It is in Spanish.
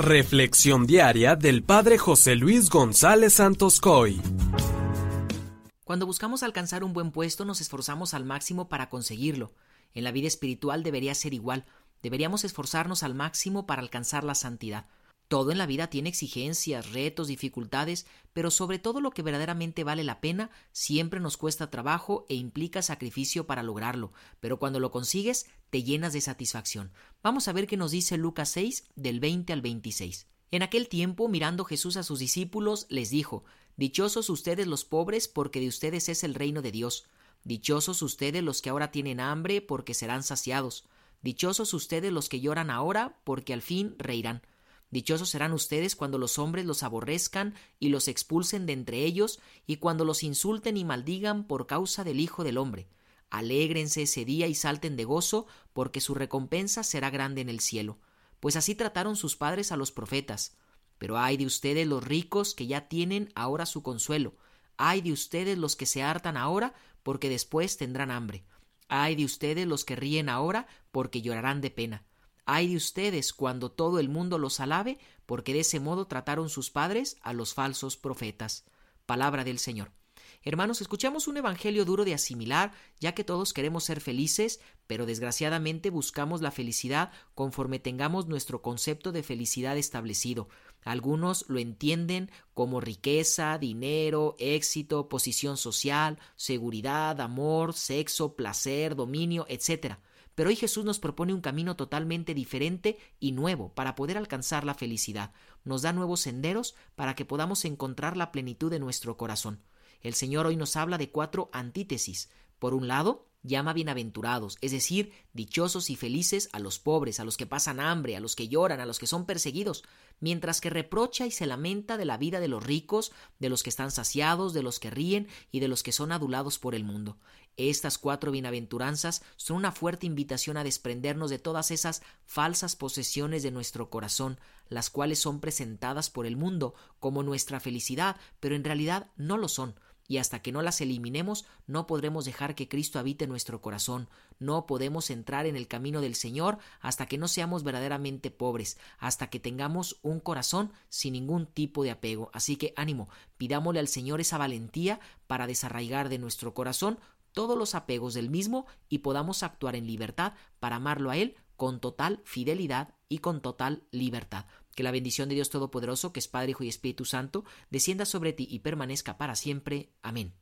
Reflexión diaria del Padre José Luis González Santos Coy. Cuando buscamos alcanzar un buen puesto nos esforzamos al máximo para conseguirlo. En la vida espiritual debería ser igual. Deberíamos esforzarnos al máximo para alcanzar la santidad. Todo en la vida tiene exigencias, retos, dificultades, pero sobre todo lo que verdaderamente vale la pena siempre nos cuesta trabajo e implica sacrificio para lograrlo, pero cuando lo consigues te llenas de satisfacción. Vamos a ver qué nos dice Lucas 6 del 20 al 26. En aquel tiempo, mirando Jesús a sus discípulos, les dijo, Dichosos ustedes los pobres, porque de ustedes es el reino de Dios. Dichosos ustedes los que ahora tienen hambre, porque serán saciados. Dichosos ustedes los que lloran ahora, porque al fin reirán. Dichosos serán ustedes cuando los hombres los aborrezcan y los expulsen de entre ellos, y cuando los insulten y maldigan por causa del Hijo del Hombre. Alégrense ese día y salten de gozo, porque su recompensa será grande en el cielo. Pues así trataron sus padres a los profetas. Pero ay de ustedes los ricos que ya tienen ahora su consuelo. Ay de ustedes los que se hartan ahora, porque después tendrán hambre. Ay de ustedes los que ríen ahora, porque llorarán de pena. Ay de ustedes cuando todo el mundo los alabe, porque de ese modo trataron sus padres a los falsos profetas. Palabra del Señor. Hermanos, escuchamos un evangelio duro de asimilar, ya que todos queremos ser felices, pero desgraciadamente buscamos la felicidad conforme tengamos nuestro concepto de felicidad establecido. Algunos lo entienden como riqueza, dinero, éxito, posición social, seguridad, amor, sexo, placer, dominio, etc. Pero hoy Jesús nos propone un camino totalmente diferente y nuevo para poder alcanzar la felicidad. Nos da nuevos senderos para que podamos encontrar la plenitud de nuestro corazón. El Señor hoy nos habla de cuatro antítesis. Por un lado, llama bienaventurados, es decir, dichosos y felices a los pobres, a los que pasan hambre, a los que lloran, a los que son perseguidos, mientras que reprocha y se lamenta de la vida de los ricos, de los que están saciados, de los que ríen y de los que son adulados por el mundo. Estas cuatro bienaventuranzas son una fuerte invitación a desprendernos de todas esas falsas posesiones de nuestro corazón, las cuales son presentadas por el mundo como nuestra felicidad, pero en realidad no lo son y hasta que no las eliminemos no podremos dejar que Cristo habite nuestro corazón, no podemos entrar en el camino del Señor hasta que no seamos verdaderamente pobres, hasta que tengamos un corazón sin ningún tipo de apego. Así que ánimo, pidámosle al Señor esa valentía para desarraigar de nuestro corazón todos los apegos del mismo y podamos actuar en libertad para amarlo a Él con total fidelidad y con total libertad. Que la bendición de Dios Todopoderoso, que es Padre, Hijo y Espíritu Santo, descienda sobre ti y permanezca para siempre. Amén.